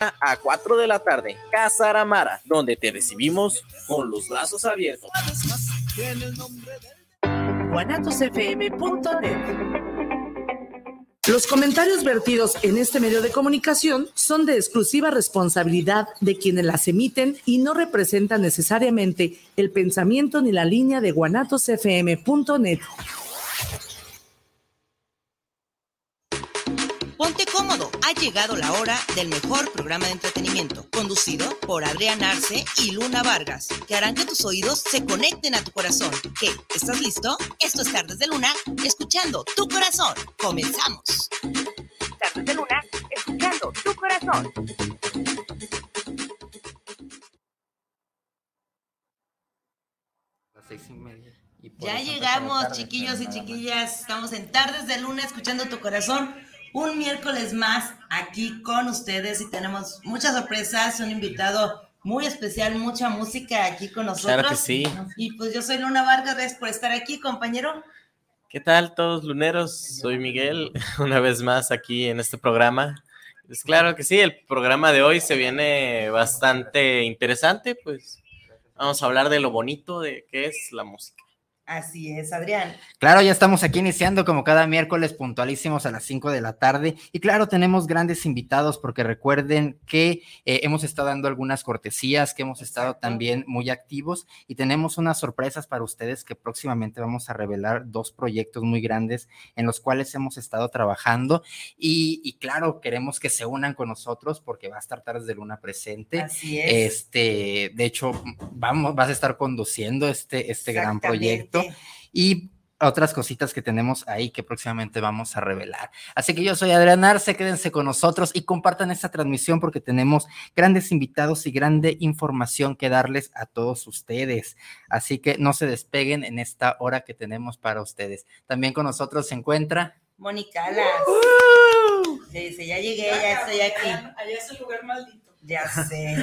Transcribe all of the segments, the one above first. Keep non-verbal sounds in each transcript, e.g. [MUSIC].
a 4 de la tarde, Casa Aramara, donde te recibimos con los brazos abiertos. Los comentarios vertidos en este medio de comunicación son de exclusiva responsabilidad de quienes las emiten y no representan necesariamente el pensamiento ni la línea de guanatosfm.net. ha llegado la hora del mejor programa de entretenimiento, conducido por Adrián Arce y Luna Vargas, que harán que tus oídos se conecten a tu corazón. ¿Qué? ¿Estás listo? Esto es Tardes de Luna, escuchando tu corazón. Comenzamos. Tardes de Luna, escuchando tu corazón. Ya llegamos, chiquillos y chiquillas. Estamos en Tardes de Luna, escuchando tu corazón un miércoles más aquí con ustedes y tenemos muchas sorpresas, un invitado muy especial, mucha música aquí con nosotros. Claro que sí. Y pues yo soy Luna Vargas, gracias por estar aquí, compañero. ¿Qué tal todos luneros? Soy Miguel, [LAUGHS] una vez más aquí en este programa. Pues claro que sí, el programa de hoy se viene bastante interesante, pues vamos a hablar de lo bonito de qué es la música. Así es, Adrián. Claro, ya estamos aquí iniciando como cada miércoles puntualísimos a las 5 de la tarde. Y claro, tenemos grandes invitados porque recuerden que eh, hemos estado dando algunas cortesías, que hemos estado también muy activos y tenemos unas sorpresas para ustedes que próximamente vamos a revelar dos proyectos muy grandes en los cuales hemos estado trabajando. Y, claro, queremos que se unan con nosotros porque va a estar Tardes de Luna presente. Así es. Este, de hecho, vamos, vas a estar conduciendo este, este gran proyecto y otras cositas que tenemos ahí que próximamente vamos a revelar. Así que yo soy Adrián Arce, quédense con nosotros y compartan esta transmisión porque tenemos grandes invitados y grande información que darles a todos ustedes. Así que no se despeguen en esta hora que tenemos para ustedes. También con nosotros se encuentra Mónica Alas. dice, ya llegué, ya estoy aquí. Allá es el lugar maldito. Ya sé.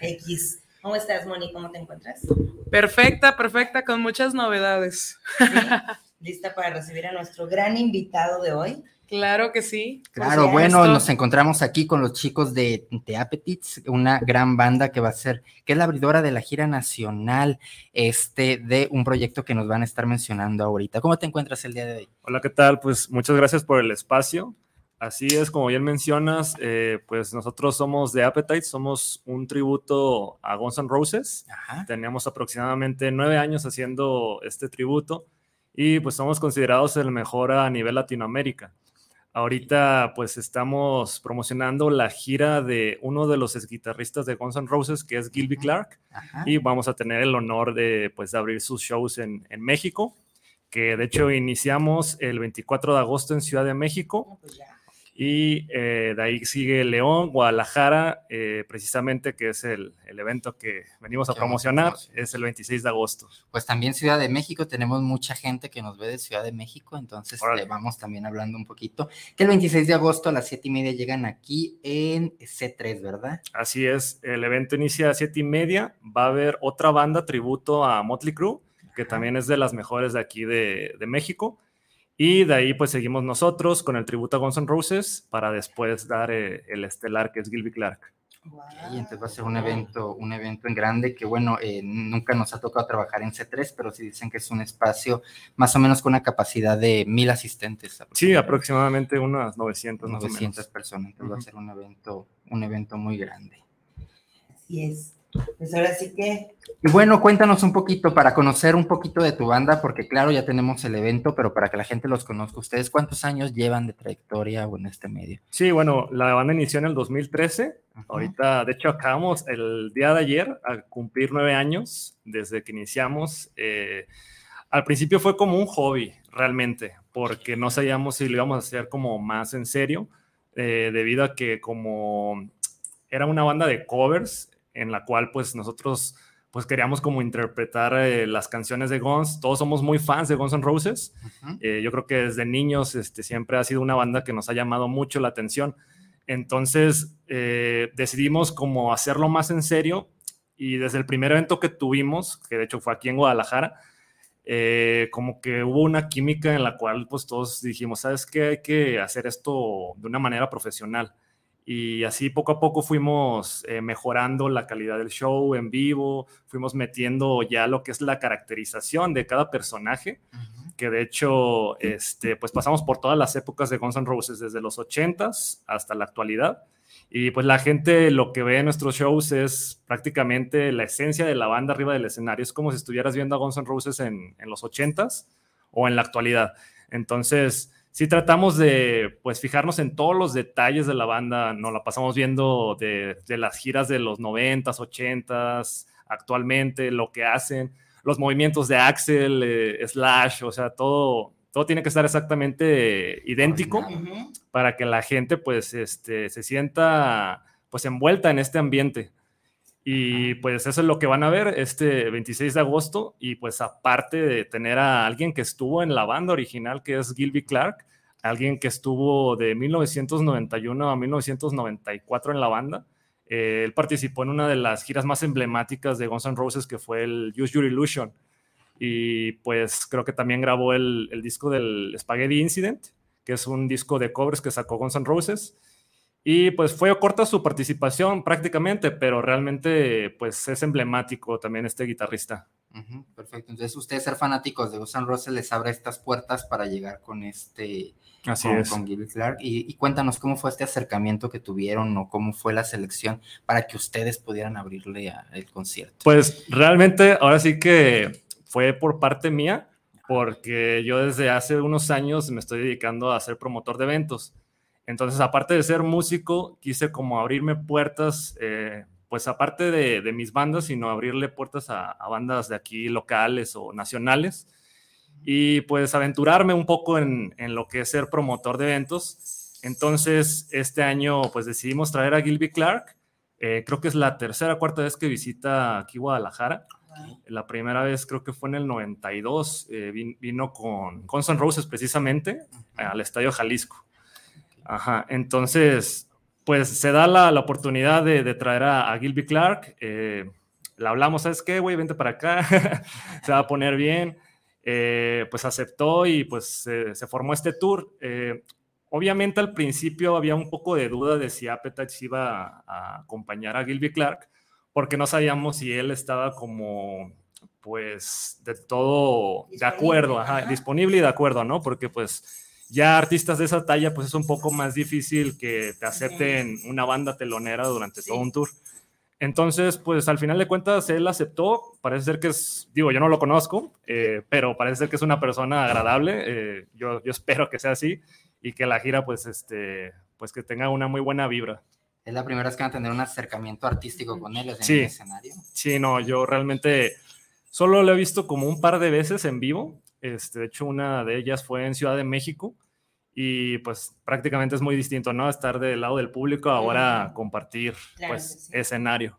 [LAUGHS] X. ¿Cómo estás, Moni? ¿Cómo te encuentras? Perfecta, perfecta, con muchas novedades. ¿Lista para recibir a nuestro gran invitado de hoy? Claro que sí. Claro, bueno, nos encontramos aquí con los chicos de The Appetites, una gran banda que va a ser, que es la abridora de la gira nacional, este, de un proyecto que nos van a estar mencionando ahorita. ¿Cómo te encuentras el día de hoy? Hola, ¿qué tal? Pues muchas gracias por el espacio. Así es, como bien mencionas, eh, pues nosotros somos de Appetite, somos un tributo a Guns N' Roses. Teníamos aproximadamente nueve años haciendo este tributo y pues somos considerados el mejor a nivel Latinoamérica. Ahorita pues estamos promocionando la gira de uno de los guitarristas de Guns N' Roses, que es Gilby Clark, y vamos a tener el honor de pues abrir sus shows en, en México, que de hecho iniciamos el 24 de agosto en Ciudad de México. Pues y eh, de ahí sigue León, Guadalajara, eh, precisamente que es el, el, evento que venimos a promocionar, es el 26 de agosto. Pues también Ciudad de México, tenemos mucha gente que nos ve de Ciudad de México, entonces le vamos también hablando un poquito. Que el 26 de agosto a las 7 y media llegan aquí en C3, ¿verdad? Así es, el evento inicia a 7 y media, va a haber otra banda tributo a Motley Crue, que también es de las mejores de aquí de, de México y de ahí pues seguimos nosotros con el tributo a Guns N' Roses para después dar eh, el estelar que es Gilby Clark. Y entonces va a ser un evento, un evento en grande que bueno, eh, nunca nos ha tocado trabajar en C3, pero sí dicen que es un espacio más o menos con una capacidad de mil asistentes. Sí, aproximadamente unas 900. 900 personas, entonces va a ser un evento, un evento muy grande. Así es. Pues ahora sí que. Y bueno, cuéntanos un poquito para conocer un poquito de tu banda, porque claro, ya tenemos el evento, pero para que la gente los conozca, ¿ustedes cuántos años llevan de trayectoria o en este medio? Sí, bueno, la banda inició en el 2013. Ahorita, de hecho, acabamos el día de ayer a cumplir nueve años desde que iniciamos. Eh, al principio fue como un hobby, realmente, porque no sabíamos si lo íbamos a hacer como más en serio, eh, debido a que como era una banda de covers, en la cual pues nosotros pues queríamos como interpretar eh, las canciones de Guns. Todos somos muy fans de Guns N' Roses. Eh, yo creo que desde niños este, siempre ha sido una banda que nos ha llamado mucho la atención. Entonces eh, decidimos como hacerlo más en serio y desde el primer evento que tuvimos, que de hecho fue aquí en Guadalajara, como que hubo una química en la cual pues todos dijimos, ¿sabes qué? Hay que hacer esto de una manera profesional y así poco a poco fuimos eh, mejorando la calidad del show en vivo, fuimos metiendo ya lo que es la caracterización de cada personaje, que de hecho, este, pues pasamos por todas las épocas de Guns N' Roses, desde los 80s hasta la actualidad. Y pues la gente lo que ve en nuestros shows es prácticamente la esencia de la banda arriba del escenario. Es como si estuvieras viendo a Guns N' Roses en, en los 80s o en la actualidad. Entonces, sí tratamos de pues fijarnos en todos los detalles de la banda, nos la pasamos viendo de, las giras de los 90s, 80s, actualmente, lo que hacen, los movimientos de Axel, eh, Slash, o sea, todo, todo tiene que estar exactamente idéntico para que la gente pues este, se sienta pues envuelta en este ambiente. Y pues eso es lo que van a ver este 26 de agosto. Y pues aparte de tener a alguien que estuvo en la banda original, que es Gilby Clark, alguien que estuvo de 1991 a 1994 en la banda. Eh, él participó en una de las giras más emblemáticas de Guns N' Roses, que fue el Use Your Illusion. Y pues creo que también grabó el, el disco del Spaghetti Incident, que es un disco de covers que sacó Guns N' Roses. Y pues fue corta su participación prácticamente, pero realmente pues es emblemático también este guitarrista. perfecto. Entonces ustedes ser fanáticos de Guns N' Roses les abre estas puertas para llegar con este Así con, es. con Clark. Y, y, cuéntanos cómo fue este acercamiento que tuvieron o cómo fue la selección para que ustedes pudieran abrirle a, el concierto. Pues realmente ahora sí que fue por parte mía, porque yo desde hace unos años me estoy dedicando a ser promotor de eventos. Entonces, aparte de ser músico, quise como abrirme puertas, eh, pues aparte de, de, mis bandas, sino abrirle puertas a, a, bandas de aquí locales o nacionales y pues aventurarme un poco en, en, lo que es ser promotor de eventos. Entonces, este año pues decidimos traer a Gilby Clark. Eh, creo que es la tercera o cuarta vez que visita aquí Guadalajara. La primera vez creo que fue en el 92, eh, vino con Guns N' Roses precisamente al Estadio Jalisco. Ajá, entonces, pues se da la, la oportunidad de, de, traer a, a Gilby Clark. Eh, le hablamos, ¿sabes qué, güey? Vente para acá, [LAUGHS] se va a poner bien. Eh, pues aceptó y pues se, se formó este tour. Eh, obviamente al principio había un poco de duda de si Appetite iba a, a, acompañar a Gilby Clark, porque no sabíamos si él estaba como pues de todo disponible, de acuerdo, ajá, ajá. disponible y de acuerdo, ¿no? Porque pues ya artistas de esa talla, pues es un poco más difícil que te acepten una banda telonera durante sí. todo un tour. Entonces, pues al final de cuentas, él aceptó, parece ser que es, digo, yo no lo conozco, eh, pero parece ser que es una persona agradable, eh, yo, yo espero que sea así y que la gira, pues, este, pues que tenga una muy buena vibra. Es la primera vez que van a tener un acercamiento artístico con él en sí, el escenario. Sí, no, yo realmente solo lo he visto como un par de veces en vivo, este, de hecho, una de ellas fue en Ciudad de México y pues prácticamente es muy distinto, ¿no? Estar del lado del público, ahora compartir claro, pues sí. escenario.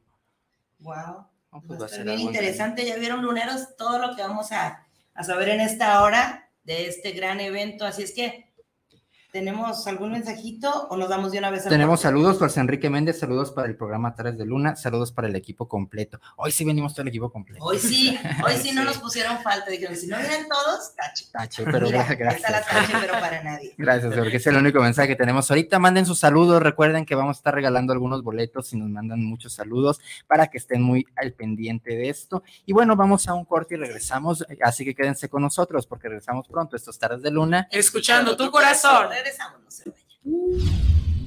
Wow. Oh, pues va a ser bien interesante. Ya vieron, luneros, todo lo que vamos a, a saber en esta hora de este gran evento. Así es que ¿Tenemos algún mensajito o nos damos de una vez? Tenemos saludos, José Enrique Méndez, saludos para el programa Tares de Luna, saludos para el equipo completo. Hoy sí venimos todo el equipo completo. Hoy sí, hoy [LAUGHS] sí no nos pusieron falta. Dijeron, si no vienen todos, tache. Tache, pero Mira, gracias. Está la tache, pero para nadie. Gracias, porque es el único mensaje que tenemos ahorita. Manden sus saludos, recuerden que vamos a estar regalando algunos boletos y nos mandan muchos saludos para que estén muy al pendiente de esto. Y bueno, vamos a un corte y regresamos, así que quédense con nosotros porque regresamos pronto. Estos Tares de Luna. Escuchando tu corazón. Regresamos, no se vayan.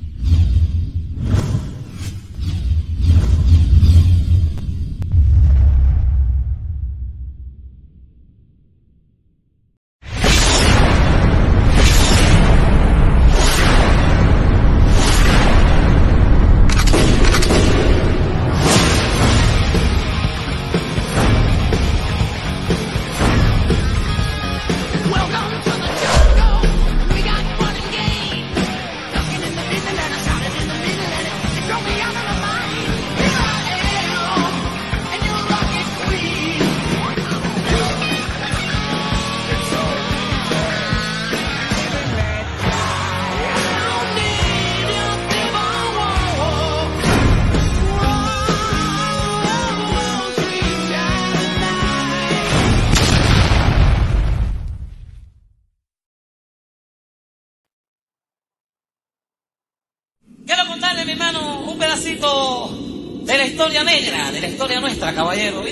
De la historia negra, de la historia nuestra, caballero.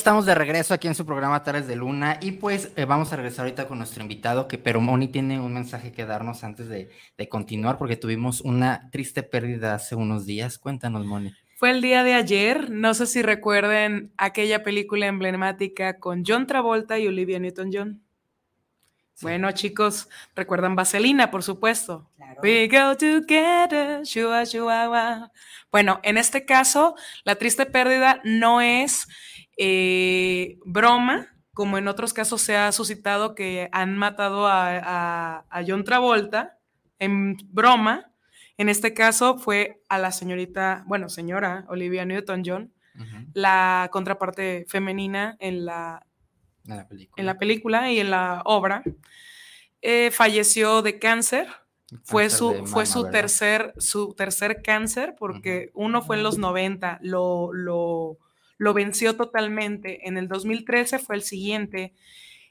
Estamos de regreso aquí en su programa Tales de Luna y pues eh, vamos a regresar ahorita con nuestro invitado que pero Moni tiene un mensaje que darnos antes de, de, continuar porque tuvimos una triste pérdida hace unos días. Cuéntanos, Moni. Fue el día de ayer, no sé si recuerden aquella película emblemática con John Travolta y Olivia Newton-John. Bueno, chicos, recuerdan Vaselina, por supuesto. We go together, shua, shua, Bueno, en este caso, la triste pérdida no es eh, broma, como en otros casos se ha suscitado que han matado a, John Travolta en broma. En este caso fue a la señorita, bueno, señora Olivia Newton-John, la contraparte femenina en la, en la, película. y en la obra. Eh, falleció de cáncer. Fue su, fue su tercer, su tercer cáncer, porque uno fue en los 90, lo, lo lo venció totalmente. En el 2013 fue el siguiente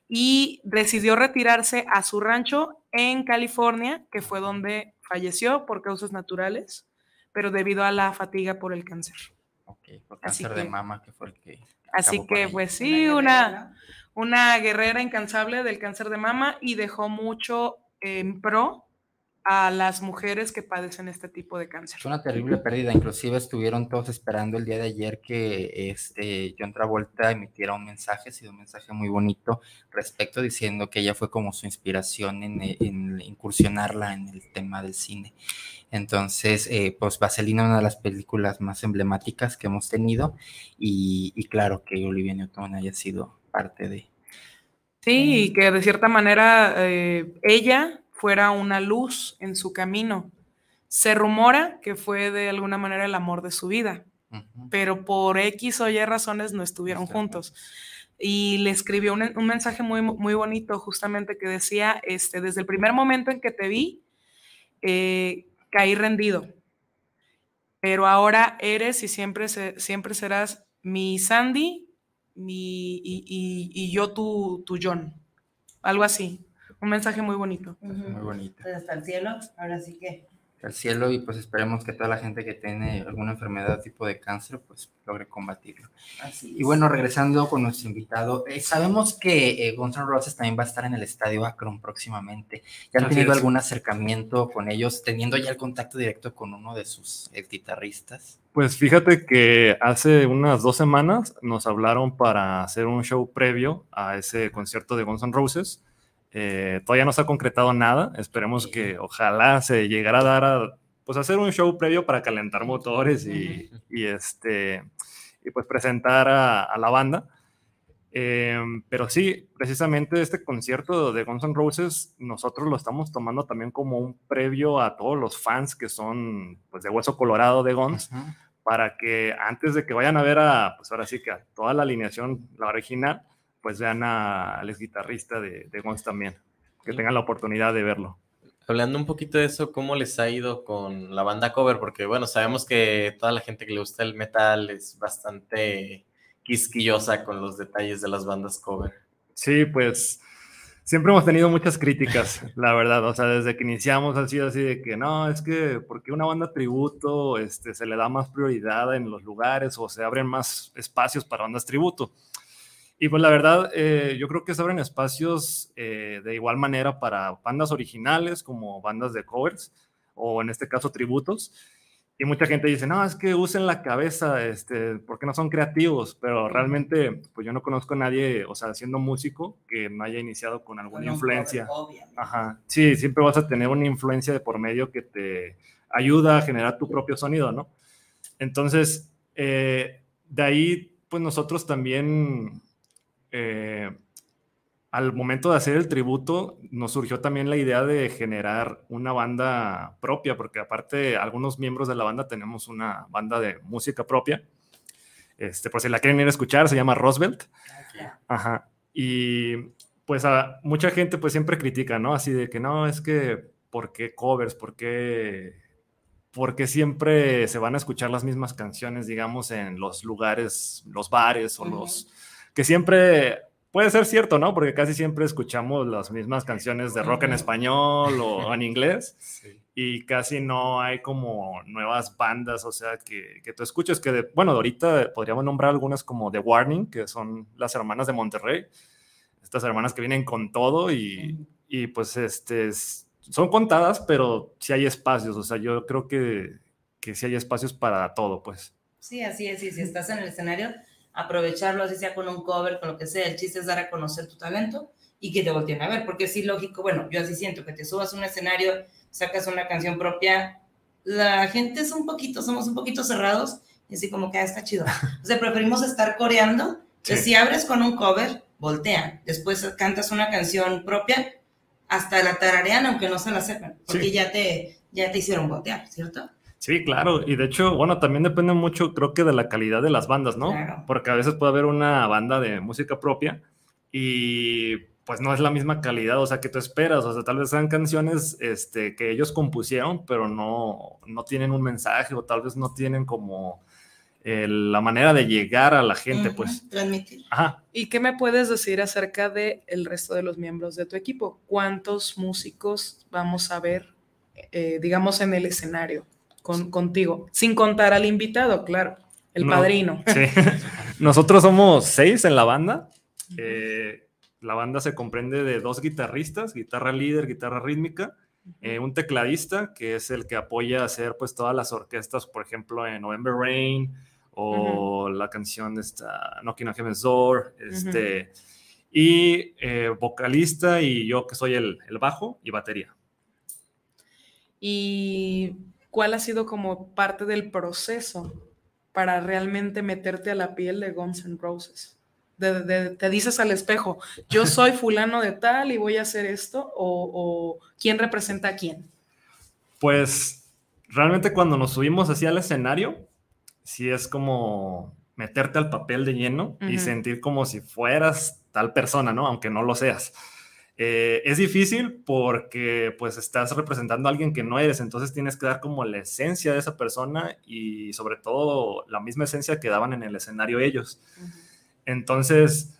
y decidió retirarse a su rancho en California, que fue donde falleció por causas naturales, pero debido a la fatiga por el cáncer. Ok, por cáncer de mama, que fue el que... Así que, pues sí, una, una guerrera incansable del cáncer de mama y dejó mucho en pro a las mujeres que padecen este tipo de cáncer. Es una terrible pérdida, inclusive estuvieron todos esperando el día de ayer que este John Travolta emitiera un mensaje, ha sido un mensaje muy bonito respecto diciendo que ella fue como su inspiración en, incursionarla en el tema del cine. Entonces, eh, pues Vaselina, una de las películas más emblemáticas que hemos tenido y, claro que Olivia Newton haya sido parte de... Sí, y que de cierta manera eh, ella fuera una luz en su camino. Se rumora que fue de alguna manera el amor de su vida, pero por X o Y razones no estuvieron juntos. Y le escribió un, mensaje muy, muy bonito justamente que decía, este, desde el primer momento en que te vi, eh, caí rendido, pero ahora eres y siempre, siempre serás mi Sandy mi, y, yo tu, tu John, algo así. Un mensaje muy bonito. Muy bonito. Pues hasta el cielo, ahora sí que. Al cielo y pues esperemos que toda la gente que tiene alguna enfermedad tipo de cáncer pues logre combatirlo. Así y bueno, regresando con nuestro invitado, eh, sabemos que eh, Gonzalo Roses también va a estar en el Estadio Akron próximamente. ¿Ya han tenido algún acercamiento con ellos, teniendo ya el contacto directo con uno de sus guitarristas? Pues fíjate que hace unas dos semanas nos hablaron para hacer un show previo a ese concierto de Guns N' Roses Eh, todavía no se ha concretado nada. Esperemos que ojalá se llegara a dar a pues hacer un show previo para calentar motores y, este y pues presentar a, la banda. Em, pero sí, precisamente este concierto de Guns N' Roses nosotros lo estamos tomando también como un previo a todos los fans que son pues de hueso colorado de Guns, para que antes de que vayan a ver a, pues ahora sí que a toda la alineación, la original, pues vean al ex guitarrista de, de Guns también, que tengan la oportunidad de verlo. Hablando un poquito de eso, ¿cómo les ha ido con la banda cover? Porque bueno, sabemos que toda la gente que le gusta el metal es bastante quisquillosa con los detalles de las bandas cover. Sí, pues siempre hemos tenido muchas críticas, [LAUGHS] la verdad. O sea, desde que iniciamos ha sido así de que no, es que porque una banda tributo este, se le da más prioridad en los lugares o se abren más espacios para bandas tributo. Y pues la verdad, eh, yo creo que se abren espacios eh, de igual manera para bandas originales como bandas de covers o en este caso tributos. Y mucha gente dice, no, es que usen la cabeza, este, porque no son creativos, pero realmente, pues yo no conozco a nadie, o sea, siendo músico, que no haya iniciado con alguna influencia. Ajá, sí, siempre vas a tener una influencia de por medio que te ayuda a generar tu propio sonido, ¿no? Entonces, eh, de ahí, pues nosotros también, eh, al momento de hacer el tributo, nos surgió también la idea de generar una banda propia, porque aparte algunos miembros de la banda tenemos una banda de música propia. Este, por si la quieren ir a escuchar, se llama Roosevelt. Ajá. Y pues a mucha gente pues siempre critica, ¿no? Así de que no, es que, ¿por qué covers? ¿Por qué, ¿por qué siempre se van a escuchar las mismas canciones, digamos, en los lugares, los bares o los... que siempre Puede ser cierto, ¿no? Porque casi siempre escuchamos las mismas canciones de rock en español o en inglés [LAUGHS] y casi no hay como nuevas bandas, o sea, que, que tú escuches que, de, bueno, ahorita podríamos nombrar algunas como The Warning, que son las hermanas de Monterrey, estas hermanas que vienen con todo y, y pues este, son contadas, pero sí hay espacios, o sea, yo creo que, que sí hay espacios para todo, pues. Sí, así es, y si estás en el escenario aprovecharlo, así sea con un cover, con lo que sea. El chiste es dar a conocer tu talento y que te volteen a ver, porque sí, lógico, bueno, yo así siento que te subas a un escenario, sacas una canción propia, la gente es un poquito, somos un poquito cerrados, y así como que ah, está chido. O sea, preferimos estar coreando, [LAUGHS] que si abres con un cover, voltean, después cantas una canción propia, hasta la tararean, aunque no se la sepan, porque ya, te, ya te hicieron voltear, ¿cierto? Sí, claro. Y de hecho, bueno, también depende mucho, creo que de la calidad de las bandas, ¿no? Porque a veces puede haber una banda de música propia y pues no es la misma calidad, o sea, que tú esperas, o sea, tal vez sean canciones este, que ellos compusieron, pero no, no tienen un mensaje o tal vez no tienen como la manera de llegar a la gente, pues. Transmitir. Ajá. ¿Y qué me puedes decir acerca del el resto de los miembros de tu equipo? ¿Cuántos músicos vamos a ver, eh, digamos, en el escenario? Contigo, sin contar al invitado, claro, el padrino. Sí. [LAUGHS] Nosotros somos seis en la banda. Eh, la banda se comprende de dos guitarristas, guitarra líder, guitarra rítmica, eh, un tecladista que es el que apoya a hacer pues todas las orquestas, por ejemplo, en November Rain o la canción de esta Knocking on Heaven's Door, este, y eh, vocalista y yo que soy el, el bajo y batería. Y ¿cuál ha sido como parte del proceso para realmente meterte a la piel de Guns N' Roses? te dices al espejo, yo soy fulano de tal y voy a hacer esto, o, quién representa a quién? Pues realmente cuando nos subimos hacia el escenario, sí es como meterte al papel de lleno y sentir como si fueras tal persona, ¿no? Aunque no lo seas. Eh, es difícil porque pues estás representando a alguien que no eres, entonces tienes que dar como la esencia de esa persona y sobre todo la misma esencia que daban en el escenario ellos. Entonces,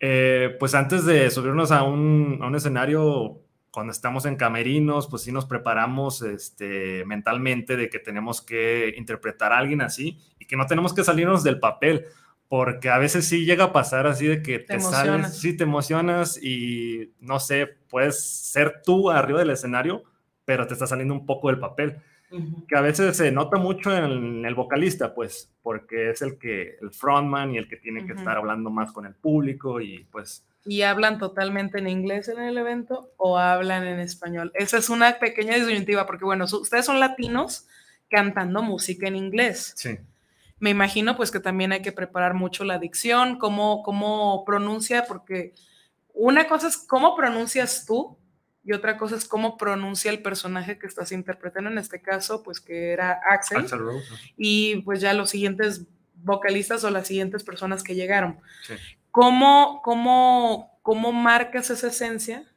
eh, pues antes de subirnos a un, a un, escenario, cuando estamos en camerinos, pues sí nos preparamos este, mentalmente de que tenemos que interpretar a alguien así y que no tenemos que salirnos del papel porque a veces sí llega a pasar así de que te, sales, sí te emocionas y no sé, puedes ser tú arriba del escenario, pero te está saliendo un poco del papel. que a veces se nota mucho en el vocalista, pues, porque es el que, el frontman y el que tiene que estar hablando más con el público y pues... ¿Y hablan totalmente en inglés en el evento o hablan en español? Esa es una pequeña disyuntiva, porque bueno, ustedes son latinos cantando música en inglés. Sí. Me imagino pues que también hay que preparar mucho la dicción, cómo, cómo pronuncia, porque una cosa es cómo pronuncias tú y otra cosa es cómo pronuncia el personaje que estás interpretando, en este caso, pues que era Axel. Y pues ya los siguientes vocalistas o las siguientes personas que llegaron. ¿Cómo, cómo, cómo marcas esa esencia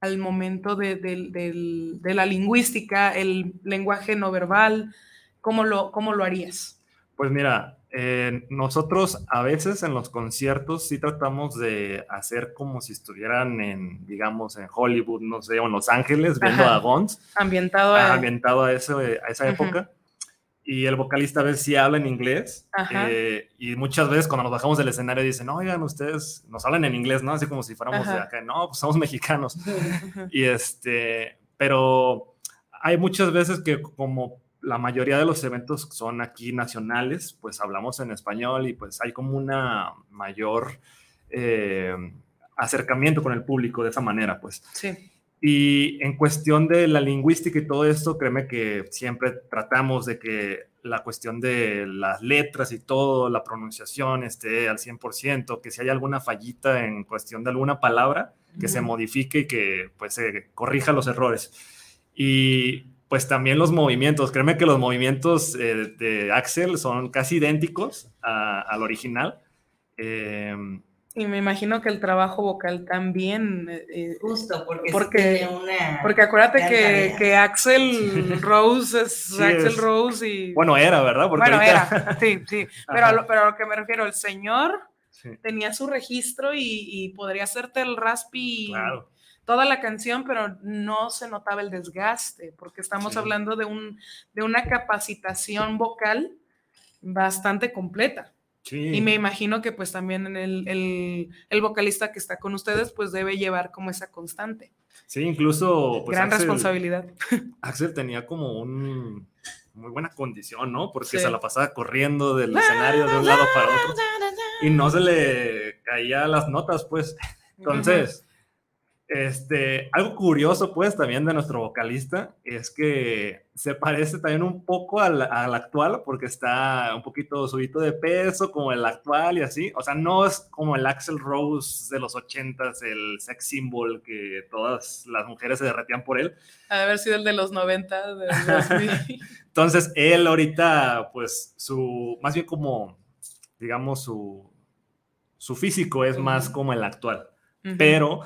al momento de, de, la lingüística, el lenguaje no verbal? ¿Cómo lo, cómo lo harías? Pues mira, eh, nosotros a veces en los conciertos sí tratamos de hacer como si estuvieran en, digamos, en Hollywood, no sé, o en Los Ángeles, viendo a Guns. Ambientado a... Ambientado a, eso, a esa época. Y el vocalista a veces sí habla en inglés. Eh, y muchas veces cuando nos bajamos del escenario dicen, oigan, ustedes nos hablan en inglés, ¿no? Así como si fuéramos de acá. No, pues somos mexicanos. [LAUGHS] y este, pero hay muchas veces que como la mayoría de los eventos son aquí nacionales, pues hablamos en español y pues hay como una mayor eh, acercamiento con el público de esa manera, pues. Sí. Y en cuestión de la lingüística y todo esto, créeme que siempre tratamos de que la cuestión de las letras y todo, la pronunciación esté al 100%, que si hay alguna fallita en cuestión de alguna palabra, que se modifique y que pues se corrija los errores. Y pues también los movimientos. Créeme que los movimientos eh, de Axel son casi idénticos al original. Em, y me imagino que el trabajo vocal también. Eh, eh, Justo, porque, porque, una porque acuérdate que, que, Axel [LAUGHS] Rose es Axel Rose y. Bueno, era, ¿verdad? bueno, era, sí, sí. [LAUGHS] Pero a, lo, pero a lo que me refiero, el señor tenía su registro y, y podría hacerte el raspi. Claro toda la canción, pero no se notaba el desgaste, porque estamos hablando de, un, de una capacitación vocal bastante completa. Y me imagino que pues también el, el, el, vocalista que está con ustedes pues debe llevar como esa constante. Sí, incluso... Pues, Gran responsabilidad. [LAUGHS] Axel tenía como un muy buena condición, ¿no? Porque se la pasaba corriendo del escenario de un lado para otro y no se le caía las notas, pues. Entonces, este, algo curioso, pues, también de nuestro vocalista es que se parece también un poco al, actual, porque está un poquito subido de peso, como el actual y así. O sea, no es como el Axel Rose de los ochentas, el sex symbol que todas las mujeres se derretían por él. De haber sido el de los 90, [LAUGHS] Entonces, él ahorita, pues, su, más bien como, digamos, su, su físico es más como el actual. Pero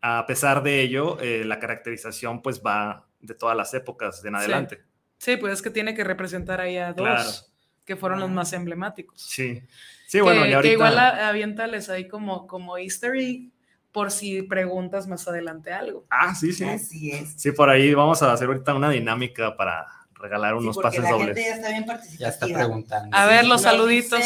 a pesar de ello, eh, la caracterización pues va de todas las épocas en adelante. Sí. pues es que tiene que representar ahí a dos, que fueron los más emblemáticos. Sí, sí, bueno, y ahorita... Que igual aviéntales ahí como, como easter egg por si preguntas más adelante algo. Ah, sí, sí. Así es. Sí, por ahí vamos a hacer ahorita una dinámica para regalar unos pases la dobles. Gente ya está bien Ya está preguntando. A ver, los saluditos.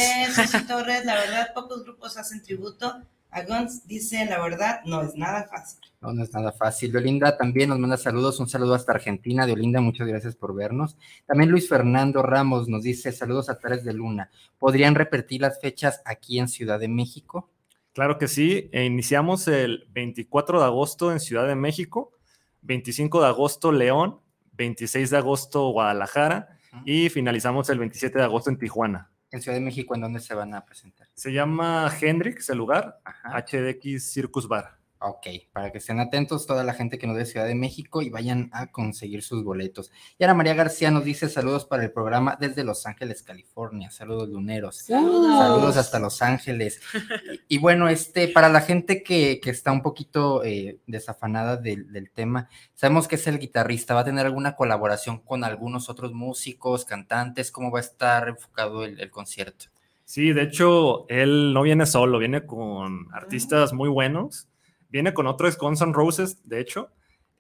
Torres, la verdad, pocos grupos hacen tributo a Guns dice, la verdad, no es nada fácil. No, no es nada fácil. Olinda también nos manda saludos. Un saludo hasta Argentina. De Olinda, muchas gracias por vernos. También Luis Fernando Ramos nos dice saludos a Tres de Luna. ¿Podrían repetir las fechas aquí en Ciudad de México? Claro que sí. E iniciamos el 24 de agosto en Ciudad de México, 25 de agosto León, 26 de agosto Guadalajara y finalizamos el 27 de agosto en Tijuana. En Ciudad de México, ¿en dónde se van a presentar? Se llama Hendrix, el lugar, HDX Circus Bar. Ok, para que estén atentos toda la gente que nos de Ciudad de México y vayan a conseguir sus boletos. Y ahora María García nos dice saludos para el programa desde Los Ángeles, California. Saludos luneros. Saludos, hasta Los Ángeles. [LAUGHS] y, bueno, este, para la gente que, está un poquito eh, desafanada del, tema, sabemos que es el guitarrista. ¿Va a tener alguna colaboración con algunos otros músicos, cantantes? ¿Cómo va a estar enfocado el, el concierto? Sí, de hecho, él no viene solo, viene con artistas muy buenos Viene con otro Guns N' Roses, de hecho,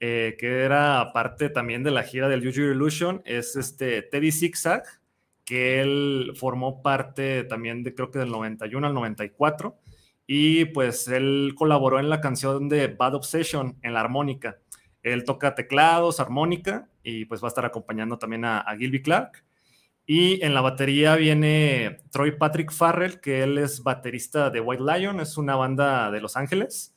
eh, que era parte también de la gira del Your Illusion, es este Teddy Zigzag, que él formó parte también de creo que del 91 al 94, y pues él colaboró en la canción de Bad Obsession en la armónica. Él toca teclados, armónica y pues va a estar acompañando también a, a Gilby Clark. Y en la batería viene Troy Patrick Farrell, que él es baterista de White Lion, es una banda de Los Ángeles.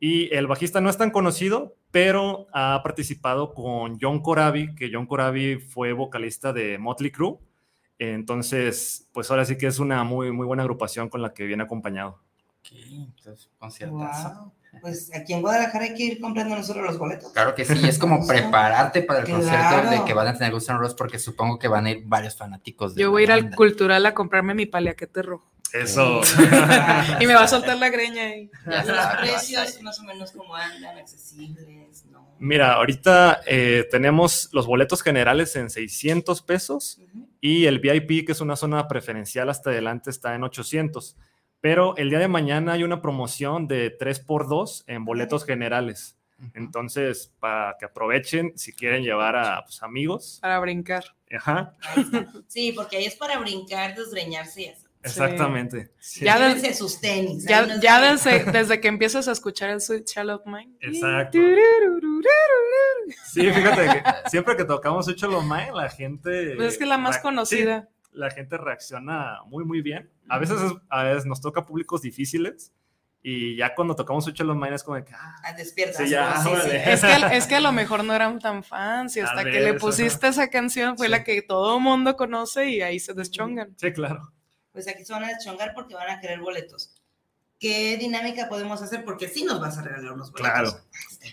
Y el bajista no es tan conocido, pero ha participado con John Corabi, que John Corabi fue vocalista de Motley Crue. Entonces, pues ahora sí que es una muy, muy buena agrupación con la que viene acompañado. Ok, entonces, conciertazo. Wow. Pues aquí en Guadalajara hay que ir comprando nosotros los boletos. Claro que sí, es como prepararte para el concierto de que van a tener Guns N' Roses porque supongo que van a ir varios fanáticos de Yo voy a ir al cultural a comprarme mi paliaquete rojo. Eso. [LAUGHS] Y me va a soltar la greña ahí. Los precios, más o menos como andan, accesibles, ¿no? Mira, ahorita eh, tenemos los boletos generales en 600 pesos y el VIP, que es una zona preferencial hasta adelante, está en 800. Pero el día de mañana hay una promoción de 3x2 en boletos generales. Entonces, para que aprovechen, si quieren llevar a pues, amigos. Para brincar. Ajá. Sí, porque ahí es para brincar, desgreñarse y así. exactamente. Sí, Ya de- Llévense sus tenis. Ya, nos ya desde, desde que empiezas a escuchar el Sweet Child of Mine. Exacto. Sí, fíjate que [LAUGHS] siempre que tocamos Hecho Lo Mae, la gente. Pues es que es la más reac- conocida. sí, la gente reacciona muy, muy bien. A veces, es- a veces nos toca públicos difíciles y ya cuando tocamos Hecho Lo Mae es como de que. ah, Ah, despierta. Sí, ya, sí, sí. órale. Es que, es que a lo [LAUGHS] mejor no eran tan fans y hasta que le pusiste esa canción fue Sí. la que todo mundo conoce y ahí se deschongan. sí, claro. Pues aquí se van a deschongar porque van a querer boletos. ¿Qué dinámica podemos hacer? Porque sí nos vas a regalar unos boletos. Claro.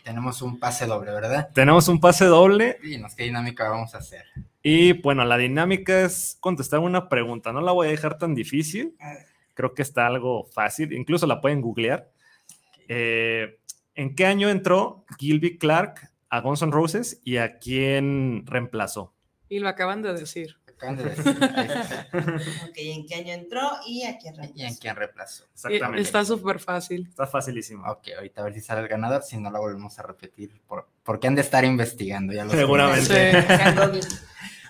Tenemos un pase doble, ¿verdad? Tenemos un pase doble Y nos qué dinámica vamos a hacer. Y bueno, la dinámica es contestar una pregunta. No la voy a dejar tan difícil. Creo que está algo fácil. Incluso la pueden googlear. Eh, ¿En qué año entró Gilby Clark a Guns N' Roses y a quién reemplazó? Y lo acaban de decir. Acaban de decir. [LAUGHS] Ok, ¿en qué año entró y a quién ¿Y en reemplazó? quién reemplazó? Y Exactamente. Está súper fácil. Está facilísimo. Ok, ahorita a ver si sale el ganador, si no la volvemos a repetir. Por, porque han de estar investigando, ya lo Seguramente. Sí. [LAUGHS]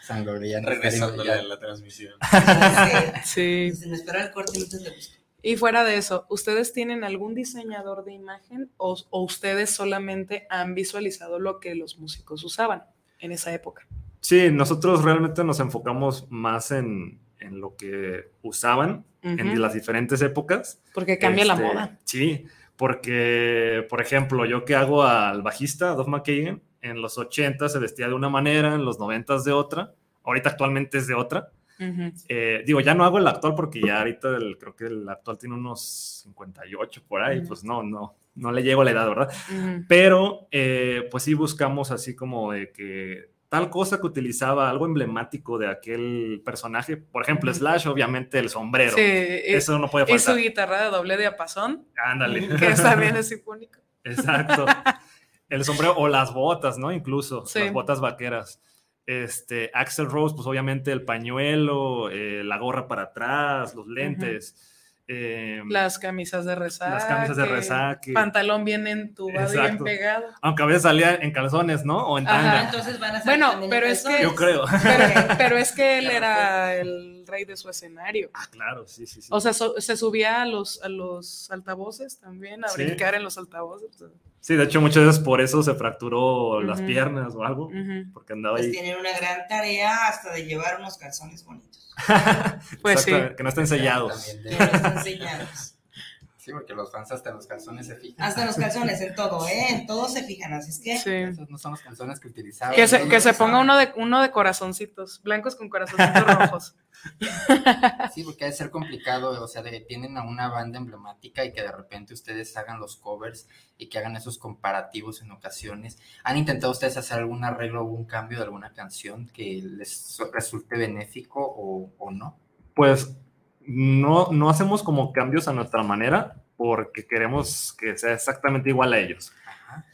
San Gabriel, Regresándole a la transmisión. [LAUGHS] Sí. Sin esperar el corte, entonces le busco. Y fuera de eso, ¿ustedes tienen algún diseñador de imagen o, o ustedes solamente han visualizado lo que los músicos usaban en esa época? Sí, nosotros realmente nos enfocamos más en, en lo que usaban en Ujú. las diferentes épocas. Porque cambia la Este, moda. Sí, porque, por ejemplo, yo que hago al bajista, Duff McKagan, en los 80 se vestía de una manera, en los 90 de otra, ahorita actualmente es de otra. Ujú. Eh, digo, ya no hago el actual porque ya ahorita el- creo que el actual tiene unos 58 por ahí, Ujú. pues no, no, no le llego a la edad, ¿verdad? Pero eh, pues sí buscamos así como de que tal cosa que utilizaba, algo emblemático de aquel personaje, por ejemplo. Slash, obviamente el sombrero. Sí, Eso no puede y su faltar. guitarra de doble diapasón, Ándale. [LAUGHS] que también es [LAUGHS] icónico. Exacto. El sombrero o las botas, ¿no? Incluso Sí. las botas vaqueras. Este, Axel Rose, pues obviamente el pañuelo, eh, la gorra para atrás, los lentes. Eh, Las camisas de resaque. Las camisas de resaque. Pantalón bien entubado y bien Exacto. pegado. aunque a veces salía en calzones, ¿no? O en Ajá. tanga. Ah, Entonces van a ser Bueno, pero es que-. Yo creo. [LAUGHS] Pero, pero es que él Claro, era el rey de su escenario. Ah, claro, sí, sí, sí. O sea, so- se subía a los, a los altavoces también, a Sí. brincar en los altavoces. Sí, de hecho, muchas veces por eso se fracturó las piernas o algo, porque andaba Pues ahí. tienen una gran tarea hasta de llevar unos calzones bonitos. [LAUGHS] Pues sí. Que no estén sellados. Que no están sellados. Sí, porque los fans hasta los calzones se fijan. Hasta los calzones, en todo, [LAUGHS] ¿eh? En todo se fijan, así es que... Sí. Esos no son los calzones que utilizaba. Que se, que se ponga uno de, uno de corazoncitos, blancos con corazoncitos rojos. [LAUGHS] [LAUGHS] Sí, porque ha de ser complicado, o sea, de, tienen a una banda emblemática y que de repente ustedes hagan los covers y que hagan esos comparativos en ocasiones. ¿Han intentado ustedes hacer algún arreglo o un cambio de alguna canción que les resulte benéfico o, o no? Pues no, no hacemos como cambios a nuestra manera porque queremos que sea exactamente igual a ellos.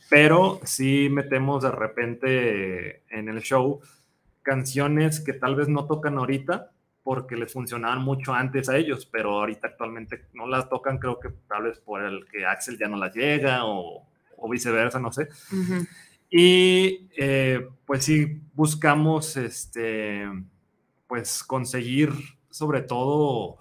Pero sí metemos de repente en el show canciones que tal vez no tocan ahorita porque les funcionaban mucho antes a ellos, pero ahorita actualmente no las tocan, creo que tal vez por el que Axel ya no las llega o, o viceversa, no sé. Ujú. Y eh, pues sí, buscamos este, pues conseguir sobre todo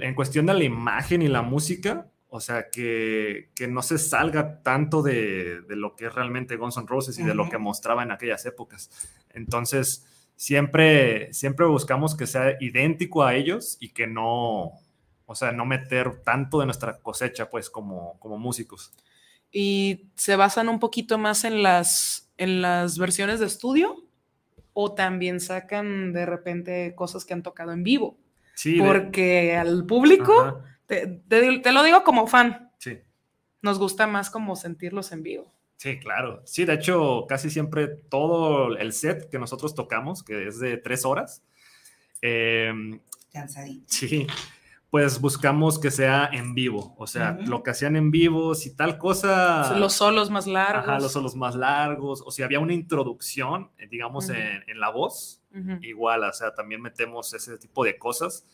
en cuestión de la imagen y la música, o sea, que, que no se salga tanto de, de, lo que es realmente Guns N' Roses y de lo que mostraba en aquellas épocas. Entonces, siempre, siempre buscamos que sea idéntico a ellos y que no, o sea, no meter tanto de nuestra cosecha, pues, como, como músicos. ¿Y se basan un poquito más en las, en las versiones de estudio? ¿O también sacan de repente cosas que han tocado en vivo? Sí. Porque al público, te, te, te, lo digo como fan, sí. nos gusta más como sentirlos en vivo. Sí, claro. Sí, de hecho, casi siempre todo el set que nosotros tocamos, que es de tres horas. Eh, Cansadito. Sí, pues buscamos que sea en vivo. O sea, uh -huh. lo que hacían en vivo, si tal cosa. Los solos más largos. Ajá, los solos más largos. O si había una introducción, eh, digamos, uh -huh. en, en, la voz, uh -huh. igual, o sea, también metemos ese tipo de cosas.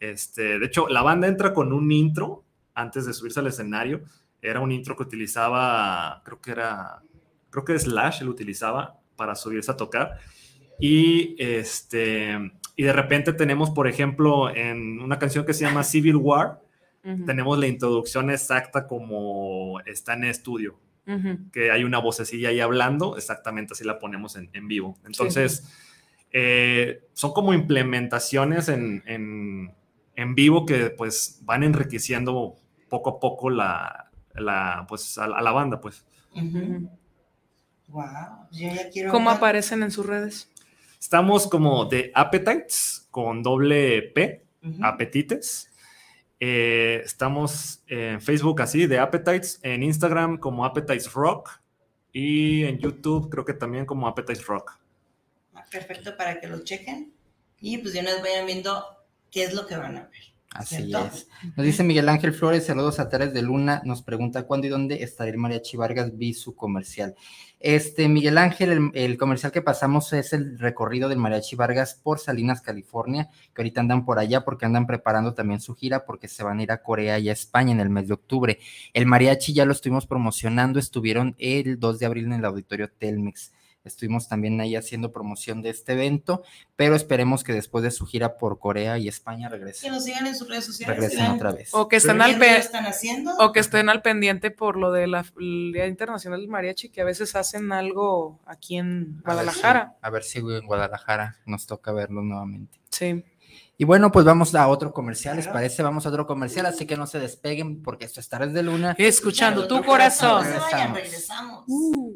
Este, de hecho, la banda entra con un intro antes de subirse al escenario era un intro que utilizaba, creo que era, creo que Slash lo utilizaba para subirse a tocar. Y, este, y de repente tenemos, por ejemplo, en una canción que se llama Civil War, uh -huh. tenemos la introducción exacta como está en estudio, uh -huh. que hay una vocecilla ahí hablando, exactamente así la ponemos en, en vivo. Entonces, sí. eh, son como implementaciones en, en, en vivo que pues van enriqueciendo poco a poco la, la, pues, a, a, la banda, pues. Uh -huh. Wow, yo ya quiero ¿Cómo aparecen en sus redes? Estamos como de Appetites con doble P, uh -huh. Apetites. Eh, estamos en Facebook así, de Appetites, en Instagram como Appetites Rock y en YouTube creo que también como Appetites Rock. Perfecto para que lo chequen y pues ya nos vayan viendo qué es lo que van a ver. Así ¿cierto? es. Nos dice Miguel Ángel Flores, saludos a Teres de Luna, nos pregunta cuándo y dónde estará el Mariachi Vargas, vi su comercial. Este, Miguel Ángel, el, el, comercial que pasamos es el recorrido del Mariachi Vargas por Salinas, California, que ahorita andan por allá porque andan preparando también su gira porque se van a ir a Corea y a España en el mes de octubre. El Mariachi ya lo estuvimos promocionando, estuvieron el 2 de abril en el auditorio Telmex. Estuvimos también ahí haciendo promoción de este evento, pero esperemos que después de su gira por Corea y España regresen. Que nos sigan en sus redes sociales. Regresen otra vez. O que estén, al, pe están o que estén al pendiente por lo de la Día Internacional del Mariachi, que a veces hacen algo aquí en Guadalajara. A ver si, a ver si en Guadalajara nos toca verlo nuevamente. Sí. Y bueno, pues vamos a otro comercial, ¿les parece? Vamos a otro comercial, así que no se despeguen porque esto es Tardes de Luna. Escuchando tu corazón. Regresamos. regresamos. Uh.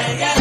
No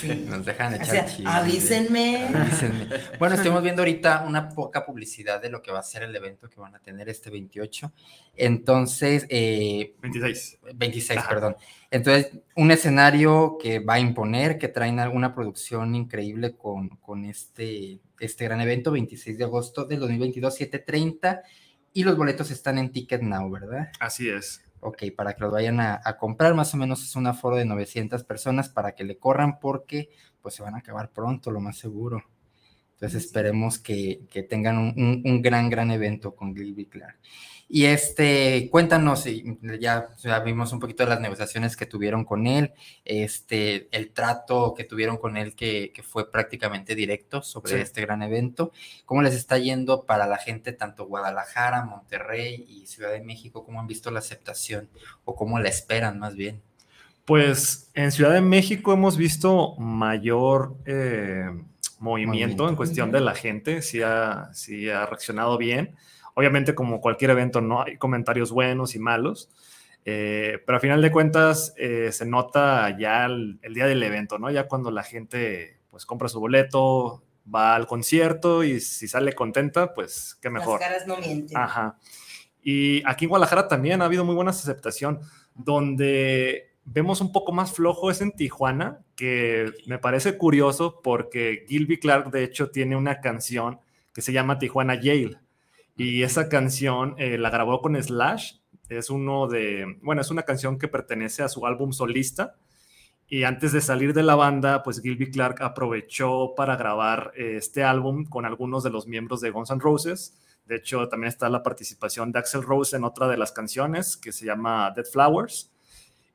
Sí. Nos dejan O echar sea, chisme. avísenme. Avísenme. Bueno, estamos viendo ahorita una poca publicidad de lo que va a ser el evento que van a tener este 28. Entonces, eh, 26. 26, Ajá. perdón. Entonces, un escenario que va a imponer, que traen alguna producción increíble con, con este, este gran evento, 26 de agosto del 2022, 7.30. Y los boletos están en Ticket Now, ¿verdad? Así es. Ok, para que los vayan a, a comprar, más o menos es un aforo de 900 personas para que le corran porque pues se van a acabar pronto, lo más seguro. Entonces esperemos que, que tengan un, un- un gran, gran evento con Gilby Clark. Y este, cuéntanos, ya, ya vimos un poquito de las negociaciones que tuvieron con él, este, el trato que tuvieron con él que, que fue prácticamente directo sobre Sí. este gran evento. ¿Cómo les está yendo para la gente tanto Guadalajara, Monterrey y Ciudad de México? ¿Cómo han visto la aceptación o cómo la esperan más bien? Pues en Ciudad de México hemos visto mayor eh, movimiento, en cuestión de la gente, sí ha, sí ha reaccionado bien. Obviamente, como cualquier evento, no hay comentarios buenos y malos, eh, pero a final de cuentas eh, se nota ya el, el día del evento, ¿no? Ya cuando la gente pues compra su boleto, va al concierto y si sale contenta, pues qué mejor. Las caras no mienten. Ajá. Y aquí en Guadalajara también ha habido muy buena aceptación, donde vemos un poco más flojo es en Tijuana, que me parece curioso porque Gilby Clark de hecho tiene una canción que se llama Tijuana Jail. Y esa canción eh, la grabó con Slash. Es uno de, bueno, es una canción que pertenece a su álbum solista. Y antes de salir de la banda, pues Gilby Clark aprovechó para grabar eh, este álbum con algunos de los miembros de Guns N' Roses. De hecho, también está la participación de Axel Rose en otra de las canciones que se llama Dead Flowers.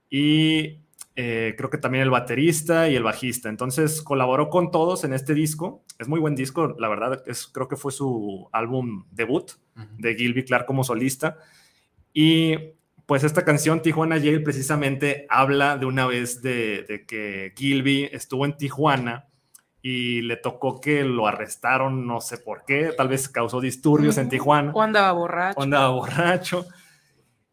Y eh, creo que también el baterista y el bajista. Entonces colaboró con todos en este disco. Es muy buen disco, la verdad. Es, creo que fue su álbum debut de Gilby Clark como solista. Y pues esta canción, Tijuana Jail, precisamente habla de una vez de, de que Gilby estuvo en Tijuana y le tocó que lo arrestaron, no sé por qué, tal vez causó disturbios en Tijuana. O andaba borracho. O andaba borracho.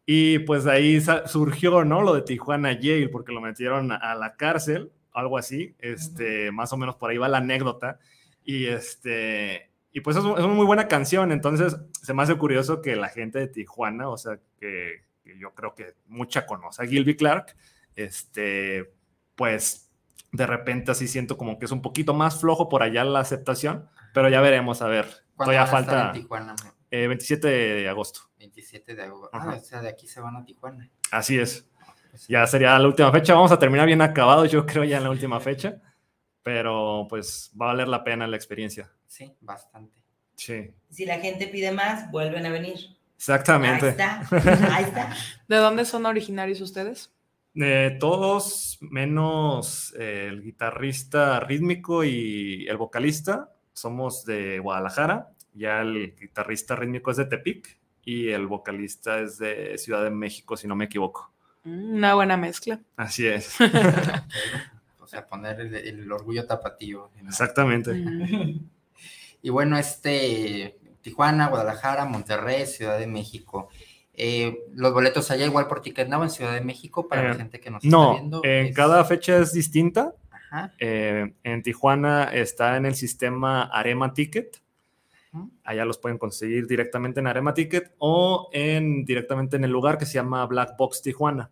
Y pues de ahí surgió, ¿no? Lo de Tijuana Jail, porque lo metieron a, la cárcel, algo así. Este, más o menos por ahí va la anécdota. Y este, y pues es, un- es una muy buena canción. Entonces, se me hace curioso que la gente de Tijuana, o sea, que, que yo creo que mucha conoce a Gilby Clark, este, pues de repente así siento como que es un poquito más flojo por allá la aceptación, pero ya veremos, a ver. ¿Cuándo Todavía falta en Tijuana? eh, 27 de agosto. 27 de agosto. Ajá. Ah, o sea, de aquí se van a Tijuana. Así es. Ya sería la última fecha. Vamos a terminar bien acabados, yo creo, ya en la última fecha. Pero pues va a valer la pena la experiencia. Sí, bastante. Sí, Si la gente pide más, vuelven a venir. exactamente. Ahí está. [LAUGHS] Ahí está. ¿De dónde son originarios ustedes? Eh, todos menos eh, el guitarrista rítmico y el vocalista somos de Guadalajara. Ya el guitarrista rítmico es de Tepic y el vocalista es de Ciudad de México, si no me equivoco. Mm, Una buena mezcla. Así es. [LAUGHS] O sea, poner el, el orgullo tapatío. ¿no? Exactamente. [LAUGHS] Y bueno, este, Tijuana, Guadalajara, Monterrey, Ciudad de México. Eh, los boletos allá igual por Ticket Now en Ciudad de México para la Eh, gente que nos está No, viendo. en es- cada fecha es distinta. Ajá. Eh, en Tijuana está en el sistema Arema Ticket. Allá los pueden conseguir directamente en Arema Ticket o en, directamente en el lugar que se llama Black Box Tijuana.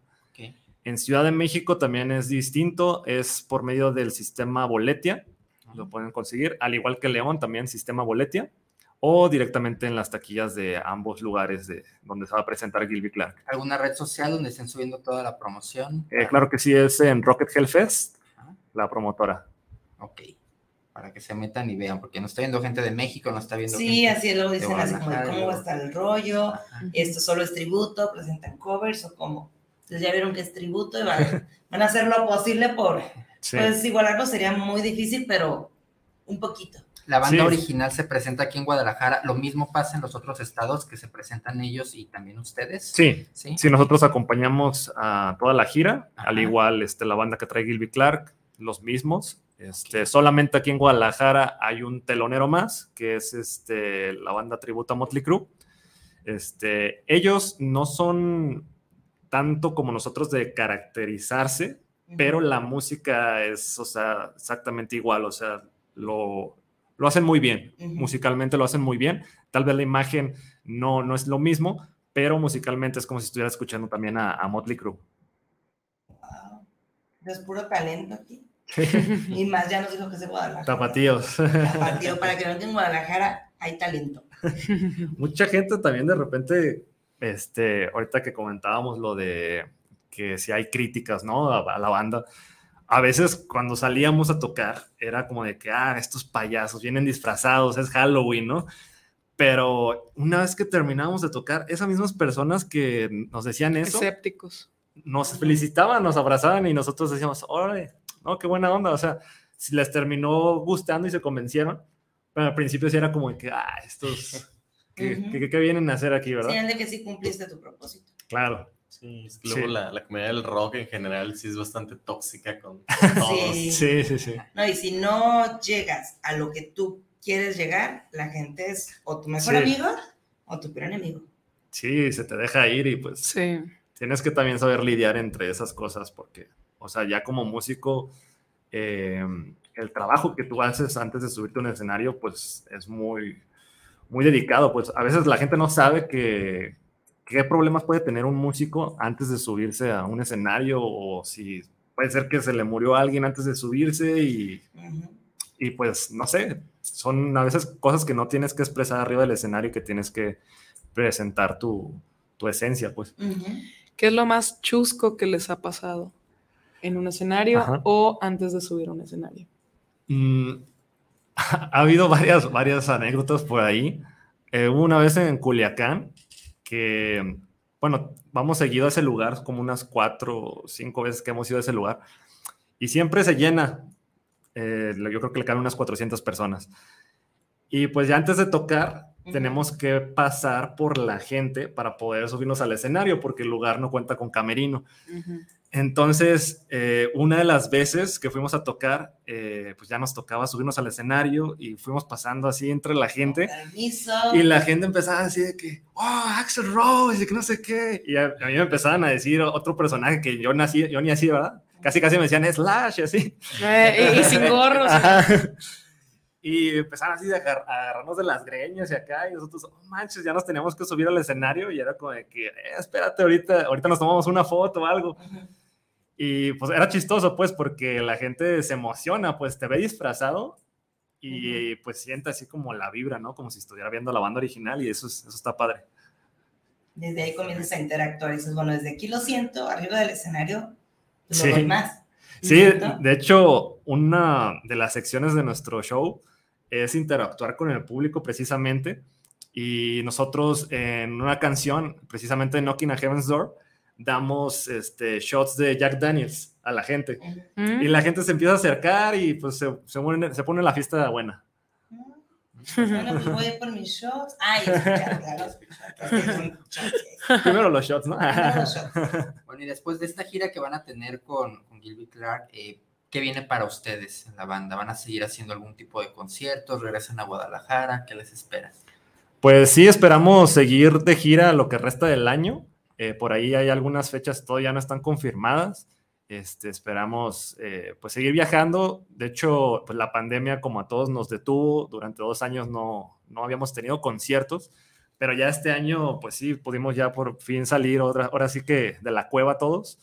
En Ciudad de México también es distinto, es por medio del sistema Boletia. Lo pueden conseguir, al igual que León, también sistema Boletia, o directamente en las taquillas de ambos lugares de donde se va a presentar Gilby Clark. ¿Alguna red social donde estén subiendo toda la promoción? Eh, claro que sí, es en Rocket Hell Fest, la promotora. Ok. Para que se metan y vean, porque nos está viendo gente de México, nos está viendo Sí, gente así luego de dicen así como, ¿cómo va a estar el rollo? Ajá. ¿Esto solo es tributo? ¿Presentan covers o cómo? Entonces ya vieron que es tributo y van, [LAUGHS] van a hacer lo posible por... Sí. Pues igualarlo sería muy difícil, pero un poquito. La banda Sí. original se presenta aquí en Guadalajara. Lo mismo pasa en los otros estados que se presentan ellos y también ustedes. Sí, Sí. sí, nosotros acompañamos a toda la gira, Ajá. al igual este, la banda que trae Gilby Clark, los mismos. Este, solamente aquí en Guadalajara hay un telonero más, que es este, la banda tributa Motley Crue. Este, ellos no son tanto como nosotros de caracterizarse, pero la música es, o sea, exactamente igual, o sea, lo, lo hacen muy bien, musicalmente lo hacen muy bien, tal vez la imagen no, no es lo mismo, pero musicalmente es como si estuviera escuchando también a, a Motley Crue. Wow. Es puro talento aquí. [LAUGHS] y [LAUGHS] más ya nos dijo que es de Guadalajara. Tapatíos. Tapatío, para que no en Guadalajara hay talento. [LAUGHS] Mucha gente también de repente, este, ahorita que comentábamos lo de que si hay críticas, ¿no? A, la banda. A veces cuando salíamos a tocar era como de que, ah, estos payasos vienen disfrazados, es Halloween, ¿no? Pero una vez que terminábamos de tocar, esas mismas personas que nos decían eso, escépticos, nos felicitaban, nos abrazaban y nosotros decíamos, órale, no, qué buena onda. O sea, si les terminó gustando y se convencieron, pero al principio sí era como que, ah, estos, [LAUGHS] ¿qué, vienen a hacer aquí, verdad? Sí, de que sí cumpliste tu propósito. Claro. Sí, es que luego La, la, comunidad del rock en general sí es bastante tóxica con [LAUGHS] todos. Sí. sí, sí, No, y si no llegas a lo que tú quieres llegar, la gente es o tu mejor amigo o tu peor enemigo. Sí, se te deja ir y pues sí. tienes que también saber lidiar entre esas cosas porque, o sea, ya como músico, eh, el trabajo que tú haces antes de subirte a un escenario, pues es muy, muy dedicado. Pues a veces la gente no sabe que, qué problemas puede tener un músico antes de subirse a un escenario o si puede ser que se le murió a alguien antes de subirse y, y pues no sé, son a veces cosas que no tienes que expresar arriba del escenario y que tienes que presentar tu, tu esencia, pues. ¿Qué es lo más chusco que les ha pasado en un escenario o antes de subir a un escenario? Mm, [LAUGHS] ha habido varias, varias anécdotas por ahí. Eh, una vez en Culiacán, que, bueno, vamos seguido a ese lugar, como unas cuatro o cinco veces que hemos ido a ese lugar, y siempre se llena. Eh, yo creo que le caen unas 400 personas. Y pues ya antes de tocar, tenemos que pasar por la gente para poder subirnos al escenario, porque el lugar no cuenta con camerino. Entonces, eh, una de las veces que fuimos a tocar, eh, pues ya nos tocaba subirnos al escenario y fuimos pasando así entre la gente. Y la gente empezaba a decir que, oh, Axel Rose, y que no sé qué. Y a, mí me empezaban a decir otro personaje que yo, nací, yo ni así, ¿verdad? Casi, casi me decían Slash, y así. Eh, y, sin gorros. [LAUGHS] Y empezaron así a, agarrarnos de las greñas y acá, y nosotros, oh manches, ya nos teníamos que subir al escenario, y era como de que, eh, espérate, ahorita, ahorita nos tomamos una foto o algo. Y pues era chistoso, pues, porque la gente se emociona, pues te ve disfrazado y pues siente así como la vibra, ¿no? Como si estuviera viendo la banda original y eso, eso está padre. Desde ahí comienzas a interactuar y dices, bueno, desde aquí lo siento, arriba del escenario, pues, lo sí. más. Sí, de hecho, una de las secciones de nuestro show es interactuar con el público precisamente. Y nosotros en una canción, precisamente Knocking a Heaven's Door, damos este, shots de Jack Daniels a la gente. Mm. Y la gente se empieza a acercar y pues se, se, pone, se pone la fiesta buena. Bueno, pues voy por mis shots. Ay, Primero los shots, ¿no? [LAUGHS] bueno, y después de esta gira que van a tener con, con Gilby Clark, eh, ¿Qué viene para ustedes en la banda? ¿Van a seguir haciendo algún tipo de conciertos? ¿Regresan a Guadalajara? ¿Qué les espera? Pues sí, esperamos seguir de gira lo que resta del año. Eh, por ahí hay algunas fechas todavía no están confirmadas. Este, esperamos eh, pues seguir viajando. De hecho, pues la pandemia como a todos nos detuvo. Durante dos años no, no habíamos tenido conciertos, pero ya este año pues sí, pudimos ya por fin salir otra, ahora sí que de la cueva todos.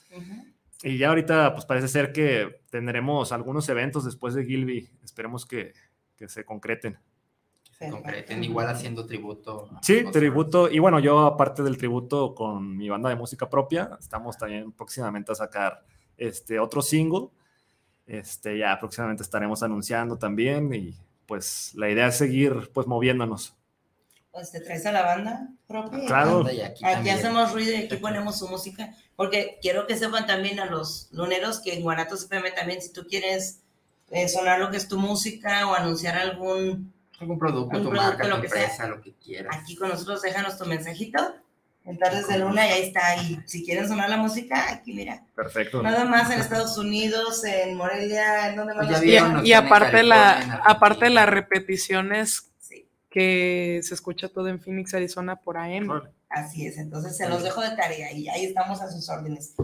Y ya ahorita, pues parece ser que tendremos algunos eventos después de Gilby. Esperemos que, que se concreten. Se concreten, igual haciendo tributo. Sí, tributo. Y bueno, yo aparte del tributo con mi banda de música propia, estamos también próximamente a sacar este otro single. Este, ya próximamente estaremos anunciando también y pues la idea es seguir pues moviéndonos pues te traes a la banda propia. Claro. aquí, hacemos ruido y aquí ponemos su música. Porque quiero que sepan también a los luneros que en Guanatos FM también, si tú quieres eh, sonar lo que es tu música o anunciar algún, algún producto, tu marca, lo tu empresa, lo que quieras. Aquí con nosotros déjanos tu mensajito. En Tardes de Luna y ahí está. Y si quieren sonar la música, aquí mira. Perfecto. Nada más en Estados Unidos, en Morelia, en donde más. Y, y aparte, la, aparte las repeticiones que se escucha todo en Phoenix, Arizona por AM. Así es, entonces se los dejo de tarea y ahí estamos a sus órdenes.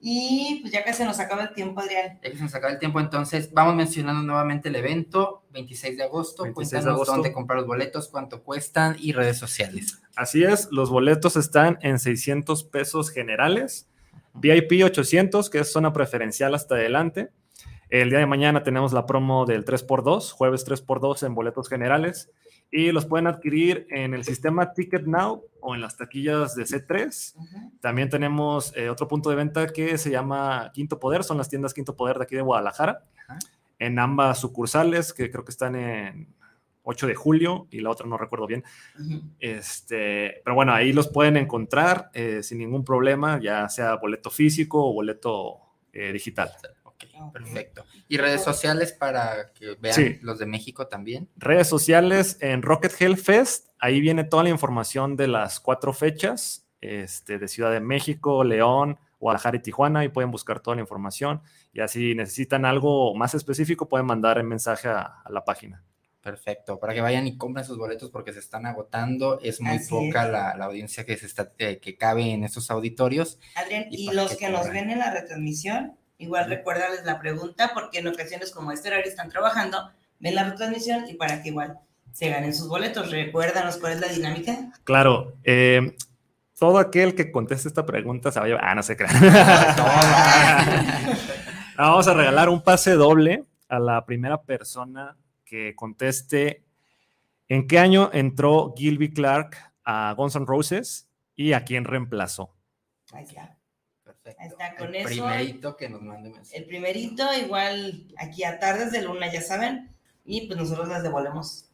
Y pues ya que se nos acaba el tiempo, Adrián. Ya que se nos acaba el tiempo, entonces vamos mencionando nuevamente el evento, 26 de agosto. 26 de Cuéntanos agosto. dónde comprar los boletos, cuánto cuestan y redes sociales. Así es, los boletos están en 600 pesos generales, VIP 800, que es zona preferencial hasta adelante. El día de mañana tenemos la promo del 3x2, jueves 3x2 en boletos generales, y los pueden adquirir en el sistema Ticket Now o en las taquillas de C3. También tenemos eh, otro punto de venta que se llama Quinto Poder, son las tiendas Quinto Poder de aquí de Guadalajara, en ambas sucursales, que creo que están en 8 de julio y la otra no recuerdo bien. Este, pero bueno, ahí los pueden encontrar eh, sin ningún problema, ya sea boleto físico o boleto eh, digital. Perfecto. ¿Y redes sociales para que vean Sí. los de México también? Redes sociales en Rocket Hell Fest, ahí viene toda la información de las cuatro fechas este, de Ciudad de México, León, Guadalajara y Tijuana, y pueden buscar toda la información. Y así necesitan algo más específico, pueden mandar el mensaje a, a la página. Perfecto, para que vayan y compren sus boletos porque se están agotando. Es muy Así poca es. la, la audiencia que, se está, eh, que cabe en estos auditorios. Adrián, Y los que que nos ven en la retransmisión, igual recuérdales la pregunta, porque en ocasiones como este horario están trabajando, ven la retransmisión y para que igual se ganen sus boletos. Recuérdanos cuál es la dinámica. Claro, eh, todo aquel que conteste esta pregunta se va a llevar. Ah, no se crean. [LAUGHS] Vamos a regalar un pase doble a la primera persona que conteste en qué año entró Gilby Clark a Guns N' Roses y a quién reemplazó. Ahí está. Perfecto. Ahí está, con El eso. primerito que nos mande mensaje. El primerito, igual aquí a tardes de luna, ya saben, y pues nosotros les devolvemos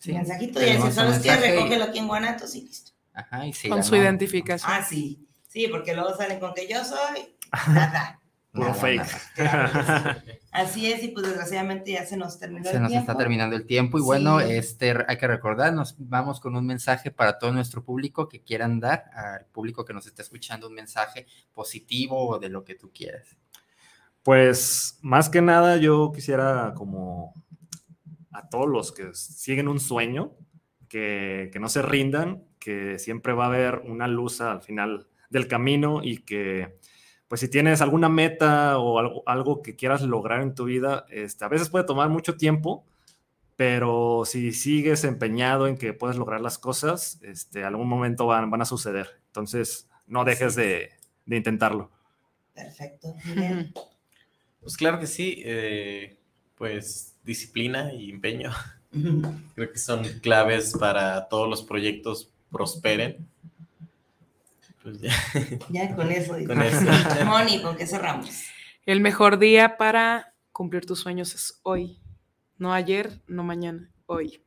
Sí, un mensajito y tenemos ¿sabes qué? mensaje y- Recógelo aquí en Guanatos y listo. Ajá, y sí, Con su identificación. Ah, sí. Sí, porque luego salen con que yo soy [LAUGHS] nada. Puro Nada, fake. nada. [LAUGHS] Así es, y pues desgraciadamente ya se nos terminó Se el nos tiempo. está terminando el tiempo y bueno, este hay que recordar, nos vamos con un mensaje para todo nuestro público que quieran dar al público que nos está escuchando un mensaje positivo o de lo que tú quieras. Pues más que nada yo quisiera como a todos los que siguen un sueño, que, que no se rindan, que siempre va a haber una luz al final del camino y que pues si tienes alguna meta o algo, algo que quieras lograr en tu vida, este, a veces puede tomar mucho tiempo, pero si sigues empeñado en que puedes lograr las cosas, este, algún momento van, van a suceder. Entonces, no dejes de, de intentarlo. Perfecto. Miguel. [LAUGHS] Pues claro que sí, eh, pues disciplina y empeño. Creo que son claves para todos los proyectos prosperen. Pues ya. [LAUGHS] Ya con eso. Con eso. [LAUGHS] Moni, ¿con qué cerramos? El mejor día para cumplir tus sueños es hoy. No ayer, no mañana, hoy.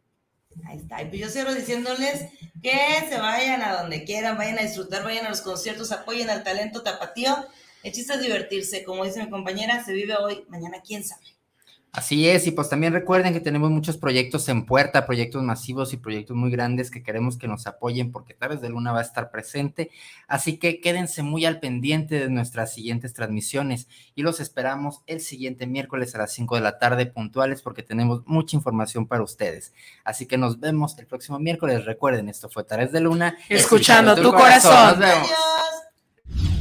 Ahí está. Y pues yo cierro diciéndoles que se vayan a donde quieran, vayan a disfrutar, vayan a los conciertos, apoyen al talento tapatío. El chiste es divertirse, como dice mi compañera, se vive hoy, mañana quién sabe. Así es, y pues también recuerden que tenemos muchos proyectos en puerta, proyectos masivos y proyectos muy grandes que queremos que nos apoyen porque Tardes de Luna va a estar presente. Así que quédense muy al pendiente de nuestras siguientes transmisiones y los esperamos el siguiente miércoles a las 5 de la tarde puntuales porque tenemos mucha información para ustedes. Así que nos vemos el próximo miércoles. Recuerden, esto fue Tardes de Luna. Escuchando tu corazón. Nos vemos. Adiós.